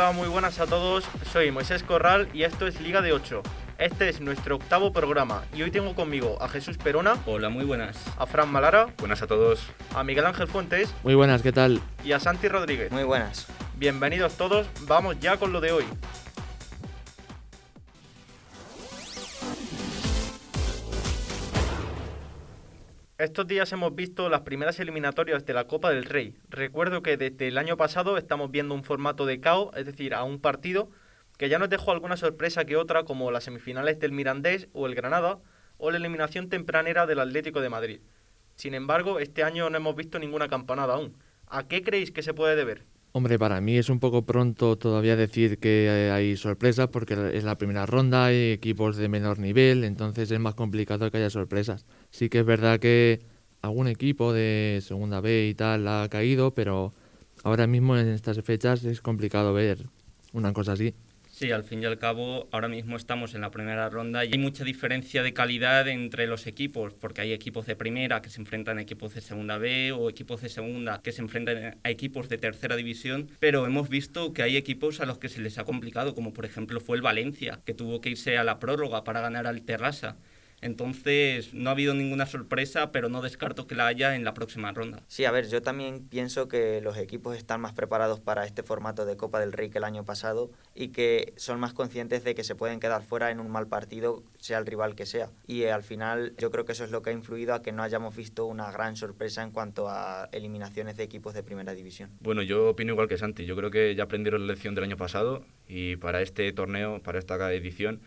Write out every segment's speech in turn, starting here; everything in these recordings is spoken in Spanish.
Hola, muy buenas a todos. Soy Moisés Corral y esto es Liga de 8. Este es nuestro octavo programa y hoy tengo conmigo a Jesús Perona. Hola, muy buenas. A Fran Malara. Buenas a todos. A Miguel Ángel Fuentes. Muy buenas, ¿qué tal? Y a Santi Rodríguez. Muy buenas. Bienvenidos todos, vamos ya con lo de hoy. Estos días hemos visto las primeras eliminatorias de la Copa del Rey. Recuerdo que desde el año pasado estamos viendo un formato de KO, es decir, a un partido, que ya nos dejó alguna sorpresa que otra, como las semifinales del Mirandés o el Granada, o la eliminación tempranera del Atlético de Madrid. Sin embargo, este año no hemos visto ninguna campanada aún. ¿A qué creéis que se puede deber? Hombre, para mí es un poco pronto todavía decir que hay sorpresas porque es la primera ronda, hay equipos de menor nivel, entonces es más complicado que haya sorpresas. Sí que es verdad que algún equipo de segunda B y tal ha caído, pero ahora mismo en estas fechas es complicado ver una cosa así. Sí, al fin y al cabo, ahora mismo estamos en la primera ronda y hay mucha diferencia de calidad entre los equipos, porque hay equipos de primera que se enfrentan a equipos de segunda B o equipos de segunda que se enfrentan a equipos de tercera división, pero hemos visto que hay equipos a los que se les ha complicado, como por ejemplo fue el Valencia, que tuvo que irse a la prórroga para ganar al Terrassa. Entonces, no ha habido ninguna sorpresa, pero no descarto que la haya en la próxima ronda. Sí, a ver, yo también pienso que los equipos están más preparados para este formato de Copa del Rey que el año pasado y que son más conscientes de que se pueden quedar fuera en un mal partido, sea el rival que sea. Y eh, al final, yo creo que eso es lo que ha influido a que no hayamos visto una gran sorpresa en cuanto a eliminaciones de equipos de primera división. Bueno, yo opino igual que Santi. Yo creo que ya aprendieron la lección del año pasado y para este torneo, para esta edición,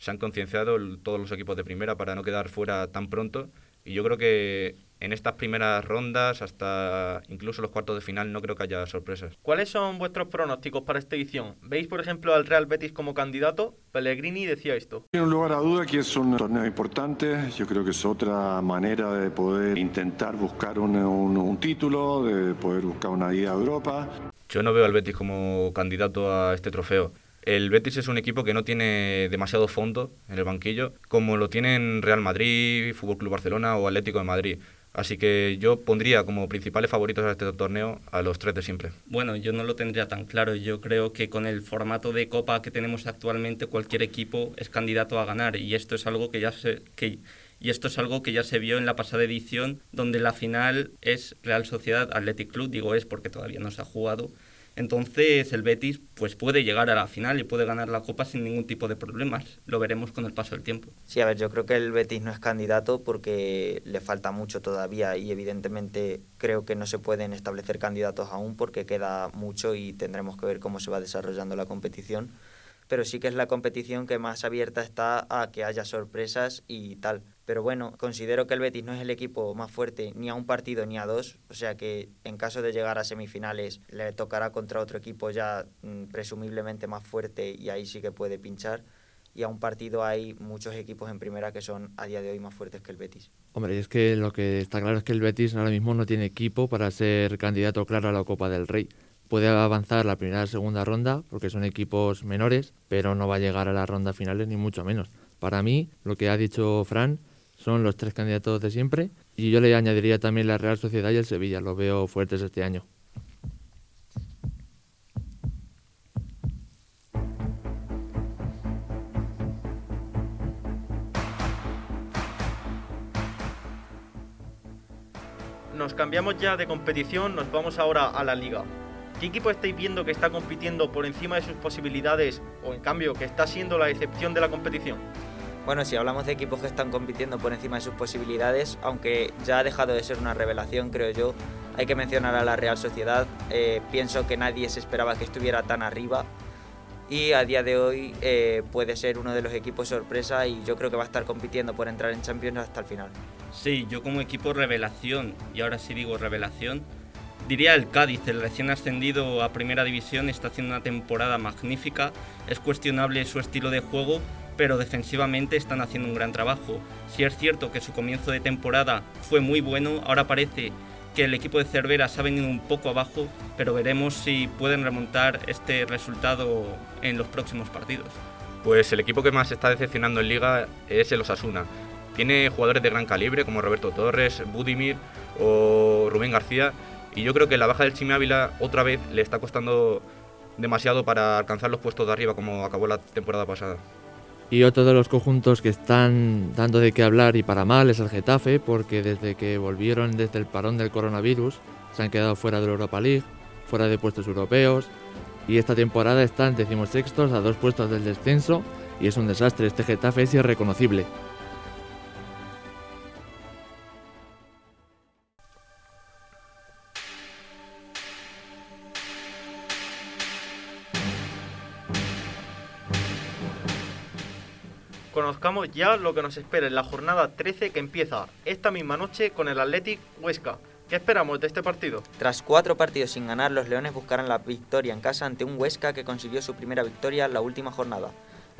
se han concienciado todos los equipos de primera para no quedar fuera tan pronto y yo creo que en estas primeras rondas, hasta incluso los cuartos de final, no creo que haya sorpresas. ¿Cuáles son vuestros pronósticos para esta edición? ¿Veis, por ejemplo, al Real Betis como candidato? Pellegrini decía esto. Tiene un lugar a duda que es un torneo importante. Yo creo que es otra manera de poder intentar buscar un, un título, de poder buscar una ida a Europa. Yo no veo al Betis como candidato a este trofeo. El Betis es un equipo que no tiene demasiado fondo en el banquillo, como lo tienen Real Madrid, Fútbol Club Barcelona o Atlético de Madrid. Así que yo pondría como principales favoritos a este torneo a los tres de siempre. Bueno, yo no lo tendría tan claro. Yo creo que con el formato de Copa que tenemos actualmente, cualquier equipo es candidato a ganar. Y esto es algo que ya se, que, y esto es algo que ya se vio en la pasada edición, donde la final es Real Sociedad Athletic Club. Digo es porque todavía no se ha jugado entonces el Betis pues puede llegar a la final y puede ganar la Copa sin ningún tipo de problemas. Lo veremos con el paso del tiempo. Sí, a ver, yo creo que el Betis no es candidato porque le falta mucho todavía y evidentemente creo que no se pueden establecer candidatos aún porque queda mucho y tendremos que ver cómo se va desarrollando la competición. Pero sí que es la competición que más abierta está a que haya sorpresas y tal. Pero bueno, considero que el Betis no es el equipo más fuerte ni a un partido ni a dos, o sea que en caso de llegar a semifinales le tocará contra otro equipo ya mm, presumiblemente más fuerte y ahí sí que puede pinchar. Y a un partido hay muchos equipos en primera que son a día de hoy más fuertes que el Betis. Hombre, es que lo que está claro es que el Betis ahora mismo no tiene equipo para ser candidato claro a la Copa del Rey. Puede avanzar la primera y segunda ronda porque son equipos menores, pero no va a llegar a las rondas finales ni mucho menos. Para mí, lo que ha dicho Fran, son los tres candidatos de siempre. Y yo le añadiría también la Real Sociedad y el Sevilla, los veo fuertes este año. Nos cambiamos ya de competición, nos vamos ahora a la liga. ¿Qué equipo estáis viendo que está compitiendo por encima de sus posibilidades o en cambio que está siendo la excepción de la competición? Bueno, si hablamos de equipos que están compitiendo por encima de sus posibilidades, aunque ya ha dejado de ser una revelación, creo yo, hay que mencionar a la Real Sociedad. Eh, pienso que nadie se esperaba que estuviera tan arriba y a día de hoy eh, puede ser uno de los equipos sorpresa y yo creo que va a estar compitiendo por entrar en Champions hasta el final. Sí, yo como equipo revelación, y ahora sí digo revelación, diría el Cádiz, el recién ascendido a Primera División, está haciendo una temporada magnífica, es cuestionable su estilo de juego, pero defensivamente están haciendo un gran trabajo. Si es cierto que su comienzo de temporada fue muy bueno, ahora parece que el equipo de Cervera se ha venido un poco abajo, pero veremos si pueden remontar este resultado en los próximos partidos. Pues el equipo que más está decepcionando en liga es el Osasuna. Tiene jugadores de gran calibre como Roberto Torres, Budimir o Rubén García y yo creo que la baja del Chimi Ávila otra vez le está costando demasiado para alcanzar los puestos de arriba como acabó la temporada pasada. Y otro de los conjuntos que están dando de qué hablar y para mal es el Getafe, porque desde que volvieron desde el parón del coronavirus se han quedado fuera de la Europa League, fuera de puestos europeos, y esta temporada están decimosextos a dos puestos del descenso, y es un desastre, este Getafe es irreconocible. Conozcamos ya lo que nos espera en la jornada 13 que empieza esta misma noche con el Athletic Huesca. ¿Qué esperamos de este partido? Tras cuatro partidos sin ganar, los Leones buscarán la victoria en casa ante un Huesca que consiguió su primera victoria en la última jornada.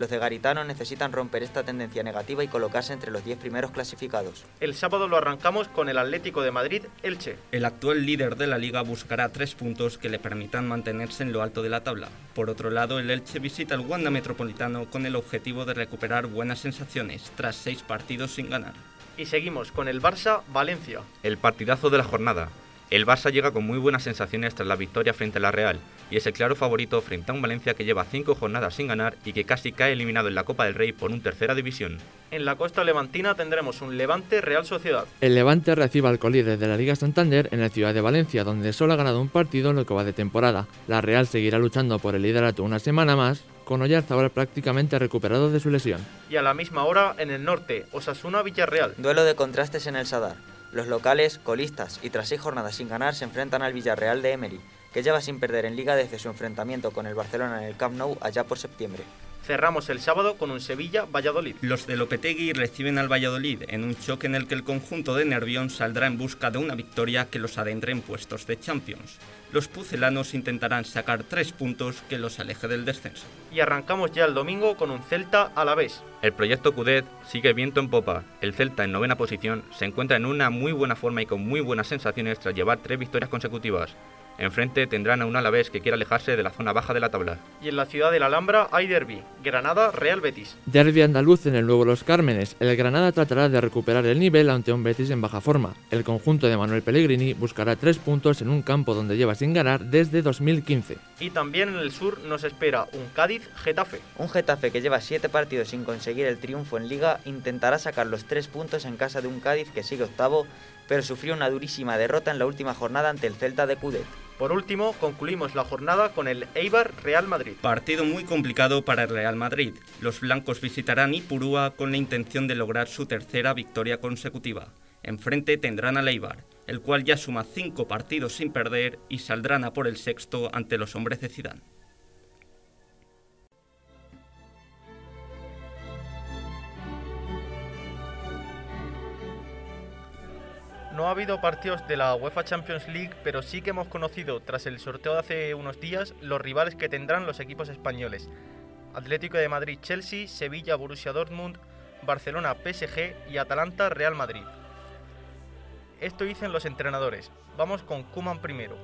Los de Garitano necesitan romper esta tendencia negativa y colocarse entre los 10 primeros clasificados. El sábado lo arrancamos con el Atlético de Madrid Elche. El actual líder de la liga buscará tres puntos que le permitan mantenerse en lo alto de la tabla. Por otro lado, el Elche visita el Wanda Metropolitano con el objetivo de recuperar buenas sensaciones tras seis partidos sin ganar. Y seguimos con el Barça Valencia. El partidazo de la jornada. El Barça llega con muy buenas sensaciones tras la victoria frente a la Real y es el claro favorito frente a un Valencia que lleva cinco jornadas sin ganar y que casi cae eliminado en la Copa del Rey por un tercera división. En la costa levantina tendremos un Levante Real Sociedad. El Levante recibe al colíder de la Liga Santander en la ciudad de Valencia, donde solo ha ganado un partido en lo que va de temporada. La Real seguirá luchando por el liderato una semana más, con Oyarzábal prácticamente recuperado de su lesión. Y a la misma hora, en el norte, Osasuna Villarreal. Duelo de contrastes en el Sadar. Los locales, colistas y tras seis jornadas sin ganar, se enfrentan al Villarreal de Emery, que lleva sin perder en liga desde su enfrentamiento con el Barcelona en el Camp Nou allá por septiembre. Cerramos el sábado con un Sevilla-Valladolid. Los de Lopetegui reciben al Valladolid en un choque en el que el conjunto de Nervión saldrá en busca de una victoria que los adentre en puestos de Champions. Los pucelanos intentarán sacar tres puntos que los aleje del descenso. Y arrancamos ya el domingo con un Celta a la vez. El proyecto Cudet sigue viento en popa. El Celta en novena posición se encuentra en una muy buena forma y con muy buenas sensaciones tras llevar tres victorias consecutivas. Enfrente tendrán a un Alavés que quiere alejarse de la zona baja de la tabla. Y en la ciudad de la Alhambra hay derby, Granada Real Betis. Derby andaluz en el nuevo Los Cármenes. El Granada tratará de recuperar el nivel ante un Betis en baja forma. El conjunto de Manuel Pellegrini buscará tres puntos en un campo donde lleva sin ganar desde 2015. Y también en el sur nos espera un Cádiz Getafe. Un Getafe que lleva siete partidos sin conseguir el triunfo en liga intentará sacar los tres puntos en casa de un Cádiz que sigue octavo, pero sufrió una durísima derrota en la última jornada ante el Celta de Cudet. Por último, concluimos la jornada con el Eibar Real Madrid. Partido muy complicado para el Real Madrid. Los blancos visitarán Ipurúa con la intención de lograr su tercera victoria consecutiva. Enfrente tendrán al Eibar, el cual ya suma cinco partidos sin perder y saldrán a por el sexto ante los hombres de Zidane. No ha habido partidos de la UEFA Champions League, pero sí que hemos conocido, tras el sorteo de hace unos días, los rivales que tendrán los equipos españoles. Atlético de Madrid Chelsea, Sevilla Borussia Dortmund, Barcelona PSG y Atalanta Real Madrid. Esto dicen los entrenadores. Vamos con Kuman primero.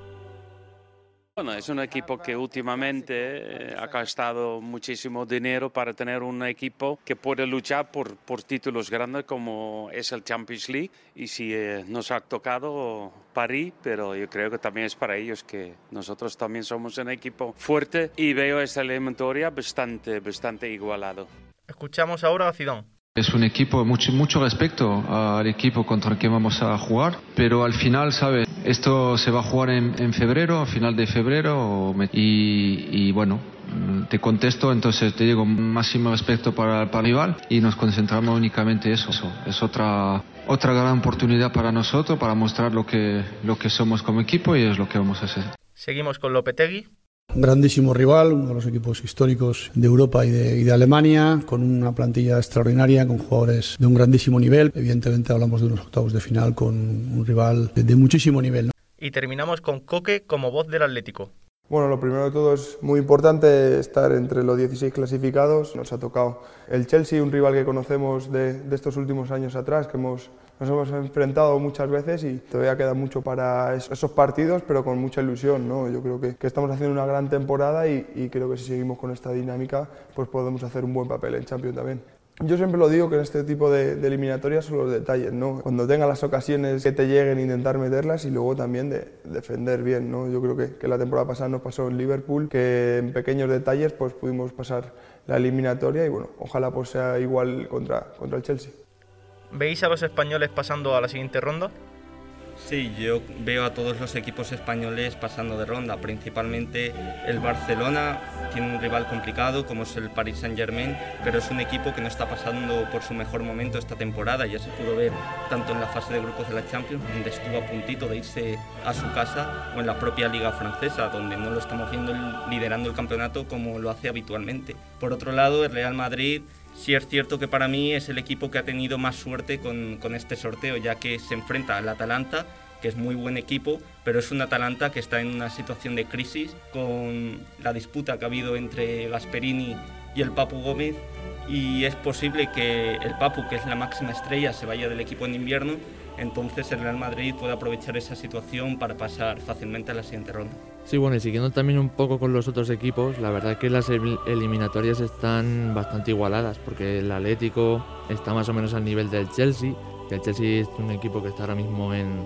Bueno, es un equipo que últimamente eh, ha gastado muchísimo dinero para tener un equipo que puede luchar por, por títulos grandes como es el Champions League y si eh, nos ha tocado París, pero yo creo que también es para ellos que nosotros también somos un equipo fuerte y veo esta eliminatoria bastante, bastante igualado. Escuchamos ahora a Zidane. Es un equipo, mucho, mucho respeto al equipo contra el que vamos a jugar, pero al final, ¿sabes? Esto se va a jugar en, en febrero, a final de febrero, y, y, bueno, te contesto, entonces te digo máximo respeto para, para el rival y nos concentramos únicamente en eso. Es otra, otra gran oportunidad para nosotros, para mostrar lo que, lo que somos como equipo y es lo que vamos a hacer. Seguimos con Lopetegui. Un grandísimo rival, uno de los equipos históricos de Europa y de, y de, Alemania, con una plantilla extraordinaria, con jugadores de un grandísimo nivel. Evidentemente hablamos de unos octavos de final con un rival de, de muchísimo nivel. ¿no? Y terminamos con Coque como voz del Atlético. Bueno, lo primero de todo es muy importante estar entre los 16 clasificados. Nos ha tocado el Chelsea, un rival que conocemos de, de estos últimos años atrás, que hemos, nos hemos enfrentado muchas veces y todavía queda mucho para esos partidos, pero con mucha ilusión. ¿no? Yo creo que, que estamos haciendo una gran temporada y, y, creo que si seguimos con esta dinámica, pues podemos hacer un buen papel en Champions también. Yo siempre lo digo que en este tipo de, eliminatorias son los detalles, ¿no? Cuando tengas las ocasiones que te lleguen, intentar meterlas y luego también de defender bien, ¿no? Yo creo que, que, la temporada pasada nos pasó en Liverpool, que en pequeños detalles pues pudimos pasar la eliminatoria y bueno, ojalá pues sea igual contra, contra el Chelsea. ¿Veis a los españoles pasando a la siguiente ronda? Sí, yo veo a todos los equipos españoles pasando de ronda, principalmente el Barcelona tiene un rival complicado como es el Paris Saint-Germain, pero es un equipo que no está pasando por su mejor momento esta temporada, ya se pudo ver tanto en la fase de grupos de la Champions, donde estuvo a puntito de irse a su casa, o en la propia liga francesa, donde no lo estamos viendo liderando el campeonato como lo hace habitualmente. Por otro lado, el Real Madrid sí es cierto que para mí es el equipo que ha tenido más suerte con, con, este sorteo, ya que se enfrenta al Atalanta, que es muy buen equipo, pero es un Atalanta que está en una situación de crisis con la disputa que ha habido entre Gasperini y el Papu Gómez y es posible que el Papu, que es la máxima estrella, se vaya del equipo en invierno, entonces el Real Madrid puede aprovechar esa situación para pasar fácilmente a la siguiente ronda. Sí, bueno, y siguiendo también un poco con los otros equipos, la verdad es que las eliminatorias están bastante igualadas, porque el Atlético está más o menos al nivel del Chelsea, que el Chelsea es un equipo que está ahora mismo en,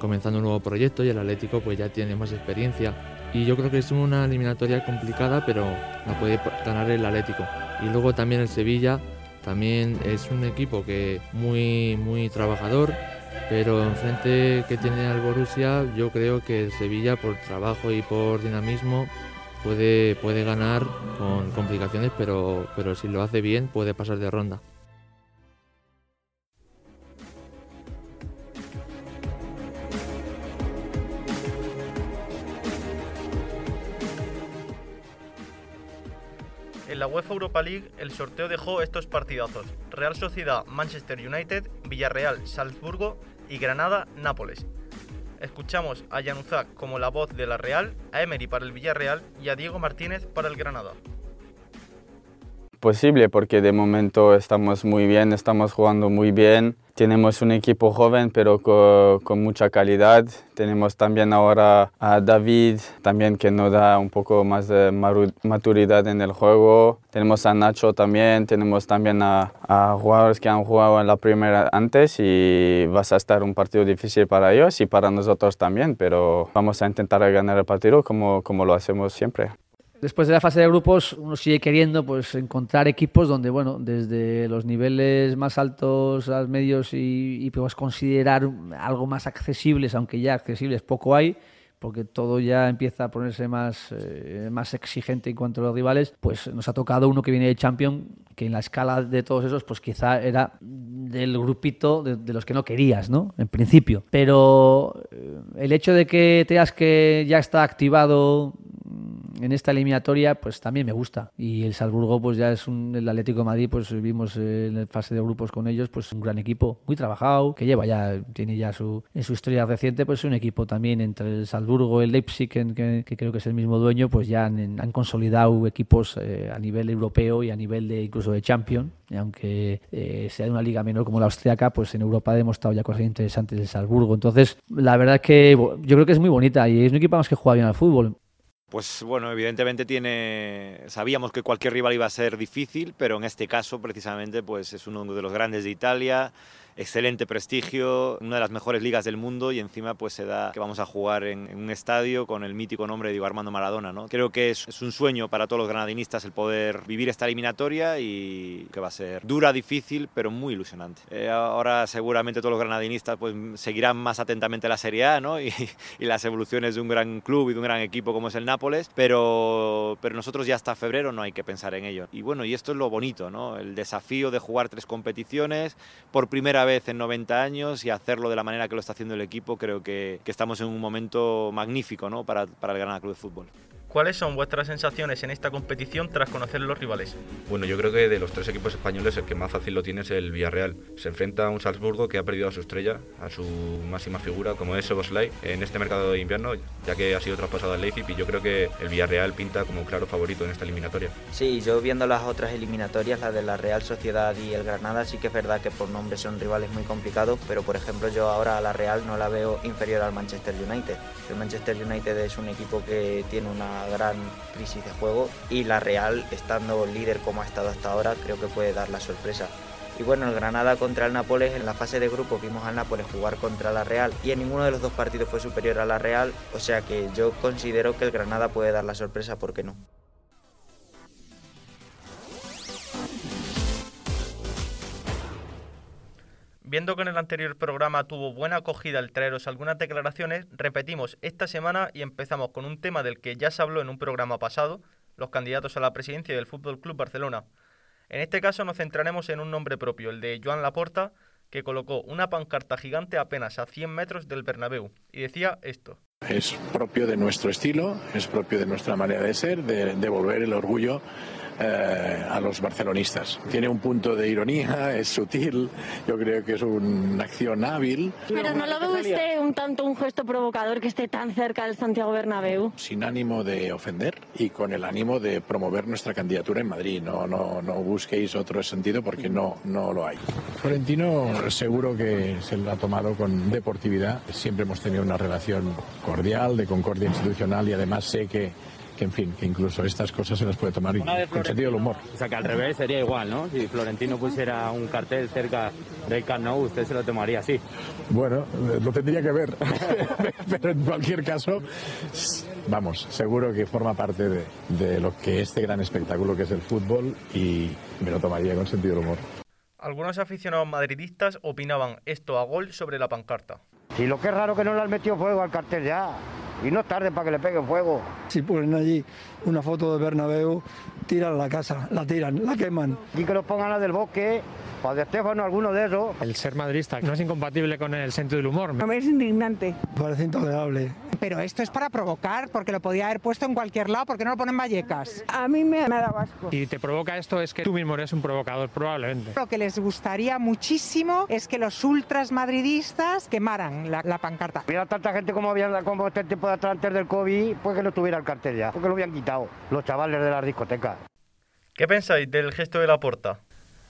comenzando un nuevo proyecto y el Atlético pues ya tiene más experiencia. Y yo creo que es una eliminatoria complicada, pero la puede ganar el Atlético. Y luego también el Sevilla, también es un equipo que muy, muy trabajador, pero enfrente que tiene al Borussia, yo creo que Sevilla por trabajo y por dinamismo puede, puede ganar con complicaciones, pero, pero si lo hace bien puede pasar de ronda. En la UEFA Europa League el sorteo dejó estos partidazos. Real Sociedad, Manchester United, Villarreal, Salzburgo y Granada-Nápoles. Escuchamos a Januzak como la voz de la Real, a Emery para el Villarreal y a Diego Martínez para el Granada posible porque de momento estamos muy bien, estamos jugando muy bien. Tenemos un equipo joven pero con, mucha calidad. Tenemos también ahora a David, también que nos da un poco más de maturidad en el juego. Tenemos a Nacho también, tenemos también a, jugadores que han jugado en la primera antes y vas a estar un partido difícil para ellos y para nosotros también, pero vamos a intentar ganar el partido como, como lo hacemos siempre después de la fase de grupos uno sigue queriendo pues encontrar equipos donde bueno desde los niveles más altos a medios y, y pues considerar algo más accesibles aunque ya accesibles poco hay porque todo ya empieza a ponerse más, eh, más exigente en cuanto a los rivales, pues nos ha tocado uno que viene de Champion, que en la escala de todos esos, pues quizá era del grupito de, de los que no querías, ¿no? En principio. Pero eh, el hecho de que teas que ya está activado en esta eliminatoria pues también me gusta. Y el Salzburgo pues ya es un el Atlético de Madrid pues vimos en la fase de grupos con ellos pues un gran equipo muy trabajado que lleva ya tiene ya su en su historia reciente pues un equipo también entre el Salzburgo el Leipzig que, creo que es el mismo dueño pues ya han, consolidado equipos eh, a nivel europeo y a nivel de incluso de Champions. Y aunque eh, sea de una liga menor como la austriaca pues en Europa ha demostrado ya cosas interesantes el Salzburgo. Entonces la verdad es que yo creo que es muy bonita y es un equipo más que juega bien al fútbol pues bueno, evidentemente tiene. Sabíamos que cualquier rival iba a ser difícil, pero en este caso, precisamente, pues es uno de los grandes de Italia excelente prestigio, una de las mejores ligas del mundo y encima pues se da que vamos a jugar en, un estadio con el mítico nombre de Diego Armando Maradona. ¿no? Creo que es, un sueño para todos los granadinistas el poder vivir esta eliminatoria y que va a ser dura, difícil, pero muy ilusionante. Eh, ahora seguramente todos los granadinistas pues seguirán más atentamente la Serie A ¿no? y, y, las evoluciones de un gran club y de un gran equipo como es el Nápoles, pero, pero nosotros ya hasta febrero no hay que pensar en ello. Y bueno, y esto es lo bonito, ¿no? el desafío de jugar tres competiciones por primera vez en 90 años y hacerlo de la manera que lo está haciendo el equipo, creo que, estamos en un momento magnífico ¿no? para, para el Granada Club de Fútbol. ¿Cuáles son vuestras sensaciones en esta competición tras conocer los rivales? Bueno, yo creo que de los tres equipos españoles el que más fácil lo tiene es el Villarreal. Se enfrenta a un Salzburgo que ha perdido a su estrella, a su máxima figura, como es Soboslai, en este mercado de invierno, ya que ha sido traspasado al Leipzig y yo creo que el Villarreal pinta como claro favorito en esta eliminatoria. Sí, yo viendo las otras eliminatorias, la de la Real Sociedad y el Granada, sí que es verdad que por nombre son rivales muy complicados, pero por ejemplo yo ahora a la Real no la veo inferior al Manchester United. El Manchester United es un equipo que tiene una gran crisis de juego y la Real, estando líder como ha estado hasta ahora, creo que puede dar la sorpresa. Y bueno, el Granada contra el Nápoles, en la fase de grupo vimos al Nápoles jugar contra la Real y en ninguno de los dos partidos fue superior a la Real, o sea que yo considero que el Granada puede dar la sorpresa, ¿por qué no? Viendo que en el anterior programa tuvo buena acogida el traeros algunas declaraciones, repetimos esta semana y empezamos con un tema del que ya se habló en un programa pasado, los candidatos a la presidencia del Fútbol Club Barcelona. En este caso nos centraremos en un nombre propio, el de Joan Laporta, que colocó una pancarta gigante apenas a 100 metros del Bernabéu y decía esto. Es propio de nuestro estilo, es propio de nuestra manera de ser, de devolver el orgullo eh, a los barcelonistas. Tiene un punto de ironía, es sutil, yo creo que es una acción hábil. Pero ¿no lo ve usted un tanto un gesto provocador que esté tan cerca del Santiago Bernabéu? Sin ánimo de ofender y con el ánimo de promover nuestra candidatura en Madrid. No, no, no busquéis otro sentido porque no, no lo hay. Florentino seguro que se lo ha tomado con deportividad. Siempre hemos tenido una relación cordial, de concordia institucional y además sé que que en fin, que incluso estas cosas se las puede tomar con sentido del humor. O sea, que al revés sería igual, ¿no? Si Florentino pusiera un cartel cerca del Camp Nou, usted se lo tomaría así. Bueno, lo tendría que ver, pero en cualquier caso, vamos, seguro que forma parte de, de lo que este gran espectáculo que es el fútbol y me lo tomaría con sentido del humor. Algunos aficionados madridistas opinaban esto a gol sobre la pancarta. Y lo que es raro que no le han metido fuego al cartel ya. Y no es tarde para que le peguen fuego. Si ponen allí una foto de Bernabéu, tiran la casa, la tiran, la queman. Y que lo pongan a del bosque, o de Estefano, alguno de esos. El ser madrista no es incompatible con el sentido del humor. No me es indignante. Parece intolerable. Pero esto es para provocar, porque lo podía haber puesto en cualquier lado, porque no lo ponen Vallecas. A mí me, me da asco. Y te provoca esto es que tú mismo eres un provocador, probablemente. Lo que les gustaría muchísimo es que los ultras madridistas quemaran la, la pancarta. Hubiera tanta gente como había como este tiempo de atrás antes del COVID, pues que no tuviera el cartel ya, porque lo habían quitado los chavales de las discotecas. ¿Qué pensáis del gesto de la porta?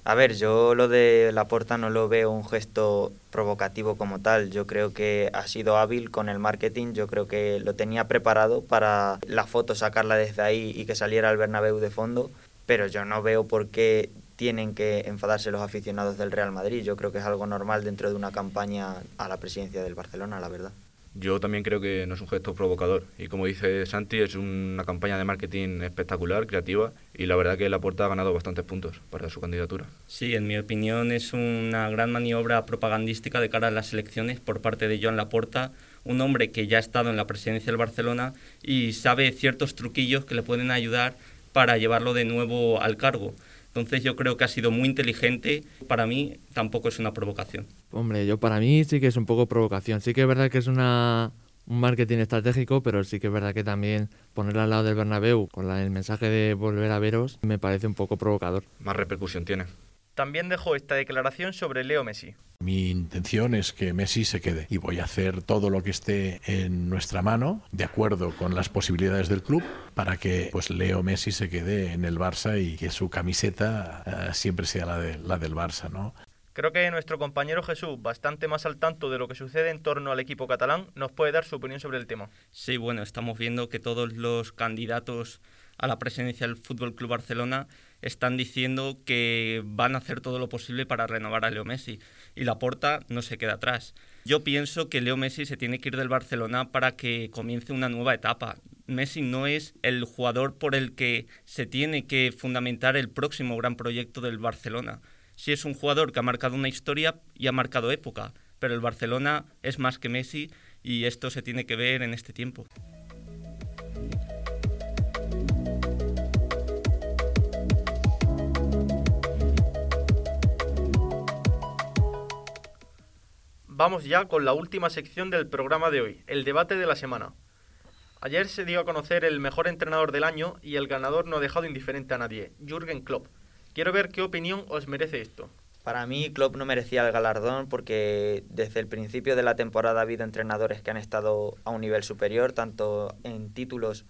A ver, yo lo de la porta no lo veo un gesto provocativo como tal. Yo creo que ha sido hábil con el marketing. Yo creo que lo tenía preparado para la foto sacarla desde ahí y que saliera el Bernabéu de fondo. Pero yo no veo por qué tienen que enfadarse los aficionados del Real Madrid. Yo creo que es algo normal dentro de una campaña a la presidencia del Barcelona, la verdad. Yo también creo que no es un gesto provocador y como dice Santi es una campaña de marketing espectacular, creativa y la verdad que Laporta ha ganado bastantes puntos para su candidatura. Sí, en mi opinión es una gran maniobra propagandística de cara a las elecciones por parte de Joan Laporta, un hombre que ya ha estado en la presidencia del Barcelona y sabe ciertos truquillos que le pueden ayudar para llevarlo de nuevo al cargo. Entonces yo creo que ha sido muy inteligente. Para mí tampoco es una provocación. Hombre, yo para mí sí que es un poco provocación. Sí que es verdad que es una, un marketing estratégico, pero sí que es verdad que también ponerla al lado del Bernabéu con la, el mensaje de volver a veros me parece un poco provocador. Más repercusión tiene. También dejó esta declaración sobre Leo Messi. Mi intención es que Messi se quede y voy a hacer todo lo que esté en nuestra mano, de acuerdo con las posibilidades del club, para que pues Leo Messi se quede en el Barça y que su camiseta uh, siempre sea la, de, la del Barça, ¿no? Creo que nuestro compañero Jesús, bastante más al tanto de lo que sucede en torno al equipo catalán, nos puede dar su opinión sobre el tema. Sí, bueno, estamos viendo que todos los candidatos a la presidencia del Fútbol Club Barcelona están diciendo que van a hacer todo lo posible para renovar a Leo Messi y la porta no se queda atrás. Yo pienso que Leo Messi se tiene que ir del Barcelona para que comience una nueva etapa. Messi no es el jugador por el que se tiene que fundamentar el próximo gran proyecto del Barcelona. Sí es un jugador que ha marcado una historia y ha marcado época, pero el Barcelona es más que Messi y esto se tiene que ver en este tiempo. Vamos ya con la última sección del programa de hoy, el debate de la semana. Ayer se dio a conocer el mejor entrenador del año y el ganador no ha dejado indiferente a nadie, Jürgen Klopp. Quiero ver qué opinión os merece esto. Para mí, Klopp no merecía el galardón porque desde el principio de la temporada ha habido entrenadores que han estado a un nivel superior, tanto en títulos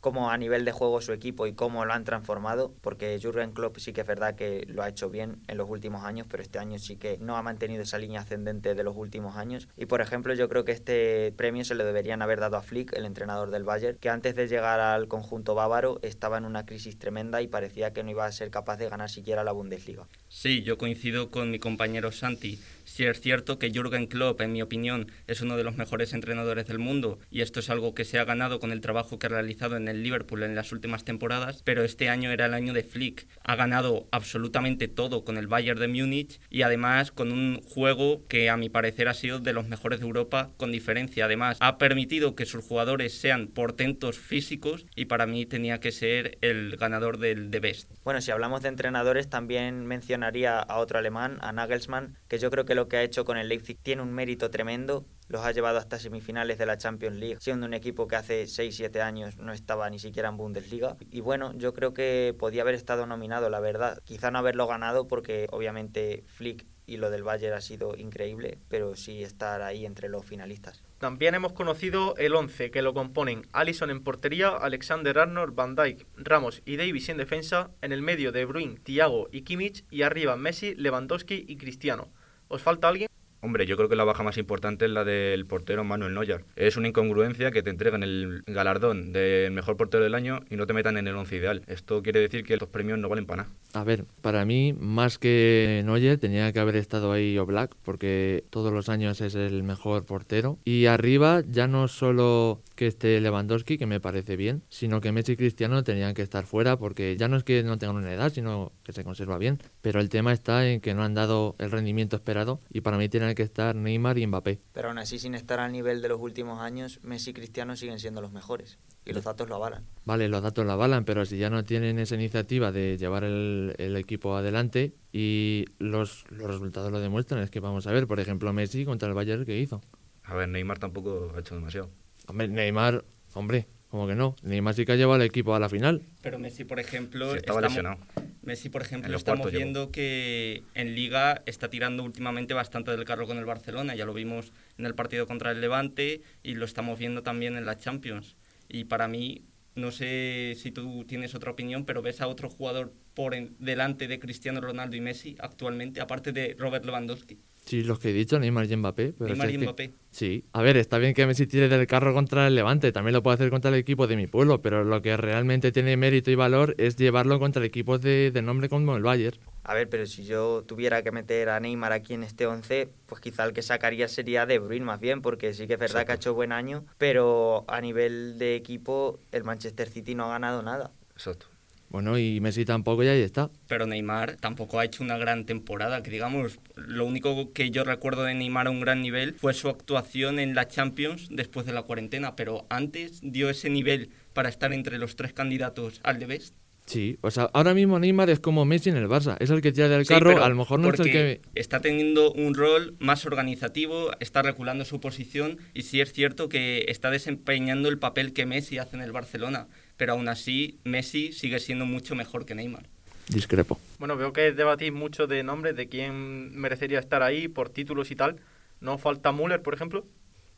cómo a nivel de juego su equipo y cómo lo han transformado, porque Jürgen Klopp sí que es verdad que lo ha hecho bien en los últimos años, pero este año sí que no ha mantenido esa línea ascendente de los últimos años. Y por ejemplo, yo creo que este premio se lo deberían haber dado a Flick, el entrenador del Bayern, que antes de llegar al conjunto bávaro estaba en una crisis tremenda y parecía que no iba a ser capaz de ganar siquiera la Bundesliga. Sí, yo coincido con mi compañero Santi. Si es cierto que Jürgen Klopp, en mi opinión, es uno de los mejores entrenadores del mundo y esto es algo que se ha ganado con el trabajo que ha realizado en el Liverpool en las últimas temporadas, pero este año era el año de Flick. Ha ganado absolutamente todo con el Bayern de Múnich y además con un juego que a mi parecer ha sido de los mejores de Europa con diferencia. Además, ha permitido que sus jugadores sean portentos físicos y para mí tenía que ser el ganador del The Best. Bueno, si hablamos de entrenadores, también mencionaría a otro alemán, a Nagelsmann, que yo creo que lo que ha hecho con el Leipzig tiene un mérito tremendo. Los ha llevado hasta semifinales de la Champions League, siendo un equipo que hace 6-7 años no estaba ni siquiera en Bundesliga. Y bueno, yo creo que podía haber estado nominado, la verdad. Quizá no haberlo ganado porque obviamente Flick y lo del Bayern ha sido increíble, pero sí estar ahí entre los finalistas. También hemos conocido el 11 que lo componen Allison en portería, Alexander Arnold, Van Dijk, Ramos y Davis en defensa, en el medio De Bruyne, Thiago y Kimmich y arriba Messi, Lewandowski y Cristiano. ¿Os falta alguien? Hombre, yo creo que la baja más importante es la del portero Manuel Neuer. Es una incongruencia que te entregan el galardón del mejor portero del año y no te metan en el once ideal. Esto quiere decir que estos premios no valen para nada. A ver, para mí, más que Neuer, tenía que haber estado ahí Oblak, porque todos los años es el mejor portero. Y arriba, ya no solo que esté Lewandowski, que me parece bien, sino que Messi y Cristiano tenían que estar fuera, porque ya no es que no tengan una edad, sino que se conserva bien. Pero el tema está en que no han dado el rendimiento esperado y para mí tienen que estar Neymar y Mbappé. Pero aún así, sin estar al nivel de los últimos años, Messi y Cristiano siguen siendo los mejores. Y los datos lo avalan. Vale, los datos lo avalan, pero si ya no tienen esa iniciativa de llevar el, el equipo adelante y los, los resultados lo demuestran, es que vamos a ver, por ejemplo, Messi contra el Bayern, ¿qué hizo? A ver, Neymar tampoco ha hecho demasiado. Hombre, Neymar, hombre, como que no. Neymar sí que ha llevado al equipo a la final. Pero Messi, por ejemplo, Sí, estaba estamos- lesionado. Messi, por ejemplo, estamos viendo que en Liga está tirando últimamente bastante del carro con el Barcelona. Ya lo vimos en el partido contra el Levante y lo estamos viendo también en la Champions. Y para mí, no sé si tú tienes otra opinión, pero ves a otro jugador por en- delante de Cristiano Ronaldo y Messi actualmente, aparte de Robert Lewandowski. Sí, los que he dicho, Neymar y Mbappé. Pero Neymar y es que- Mbappé. Sí. A ver, está bien que Messi tire del carro contra el Levante, también lo puede hacer contra el equipo de mi pueblo, pero lo que realmente tiene mérito y valor es llevarlo contra equipos de, de nombre como el Bayern. A ver, pero si yo tuviera que meter a Neymar aquí en este 11, pues quizá el que sacaría sería De Bruyne más bien, porque sí que es verdad que ha hecho buen año, pero a nivel de equipo el Manchester City no ha ganado nada. Exacto. Bueno, y Messi tampoco, y ahí está. Pero Neymar tampoco ha hecho una gran temporada, que digamos, lo único que yo recuerdo de Neymar a un gran nivel fue su actuación en la Champions después de la cuarentena, pero antes dio ese nivel para estar entre los tres candidatos al de Best. Sí, o sea, ahora mismo Neymar es como Messi en el Barça, es el que tira del Sí, carro, a lo mejor no es el que... está teniendo un rol más organizativo, está reculando su posición y sí es cierto que está desempeñando el papel que Messi hace en el Barcelona, pero aún así Messi sigue siendo mucho mejor que Neymar. Discrepo. Bueno, veo que debatís mucho de nombres, de quién merecería estar ahí por títulos y tal. ¿No falta Müller, por ejemplo?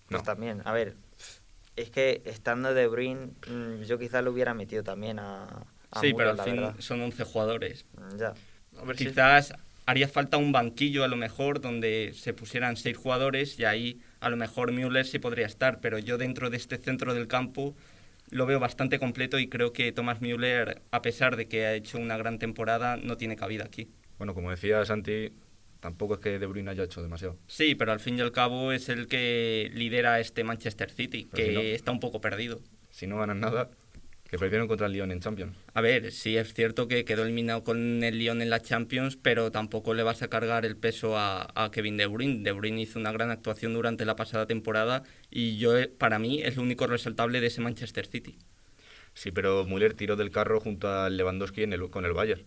Pues también, a ver, es que estando De Bruyne, mm, yo quizá lo hubiera metido también a Sí, pero al fin verdad. son 11 jugadores. Ya. A ver si- Quizás haría falta un banquillo a lo mejor donde se pusieran seis jugadores y ahí a lo mejor Müller sí podría estar, pero yo dentro de este centro del campo lo veo bastante completo y creo que Thomas Müller, a pesar de que ha hecho una gran temporada, no tiene cabida aquí. Bueno, como decía Santi, tampoco es que De Bruyne haya hecho demasiado. Sí, pero al fin y al cabo es el que lidera este Manchester City, Pero que si no- está un poco perdido. Si no ganan nada, que perdieron contra el Lyon en Champions. A ver, sí es cierto que quedó eliminado con el Lyon en la Champions, pero tampoco le vas a cargar el peso a, a Kevin De Bruyne. De Bruyne hizo una gran actuación durante la pasada temporada y yo, eh, para mí, es lo único resaltable de ese Manchester City. Sí, pero Müller tiró del carro junto a Lewandowski en el- con el Bayern.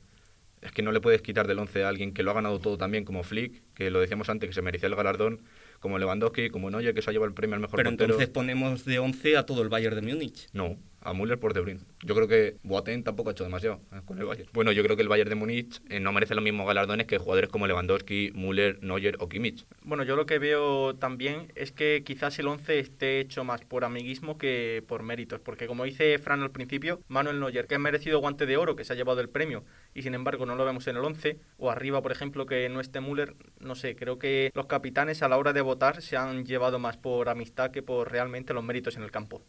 Es que no le puedes quitar del 11 a alguien que lo ha ganado todo también, como Flick, que lo decíamos antes, que se merecía el galardón, como Lewandowski, como Neuer, que se ha llevado el premio al mejor Pero portero. entonces ponemos de 11 a todo el Bayern de Múnich. No, a Müller por De Bruyne. Yo creo que Boateng tampoco ha hecho demasiado eh, con el Bayern. Bueno, yo creo que el Bayern de Múnich eh, no merece los mismos galardones que jugadores como Lewandowski, Müller, Neuer o Kimmich. Bueno, yo lo que veo también es que quizás el 11 esté hecho más por amiguismo que por méritos, porque como dice Fran al principio, Manuel Neuer, que ha merecido guante de oro, que se ha llevado el premio, y sin embargo no lo vemos en el 11, o arriba, por ejemplo, que no esté Müller, no sé, creo que los capitanes a la hora de votar se han llevado más por amistad que por realmente los méritos en el campo.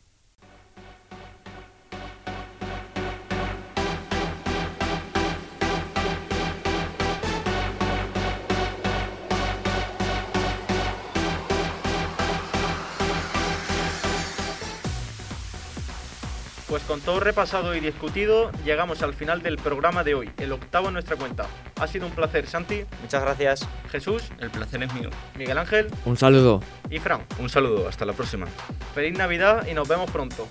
Todo repasado y discutido, llegamos al final del programa de hoy, el octavo en nuestra cuenta. Ha sido un placer, Santi. Muchas gracias. Jesús. El placer es mío. Miguel Ángel. Un saludo. Y Fran. Un saludo, hasta la próxima. Feliz Navidad y nos vemos pronto.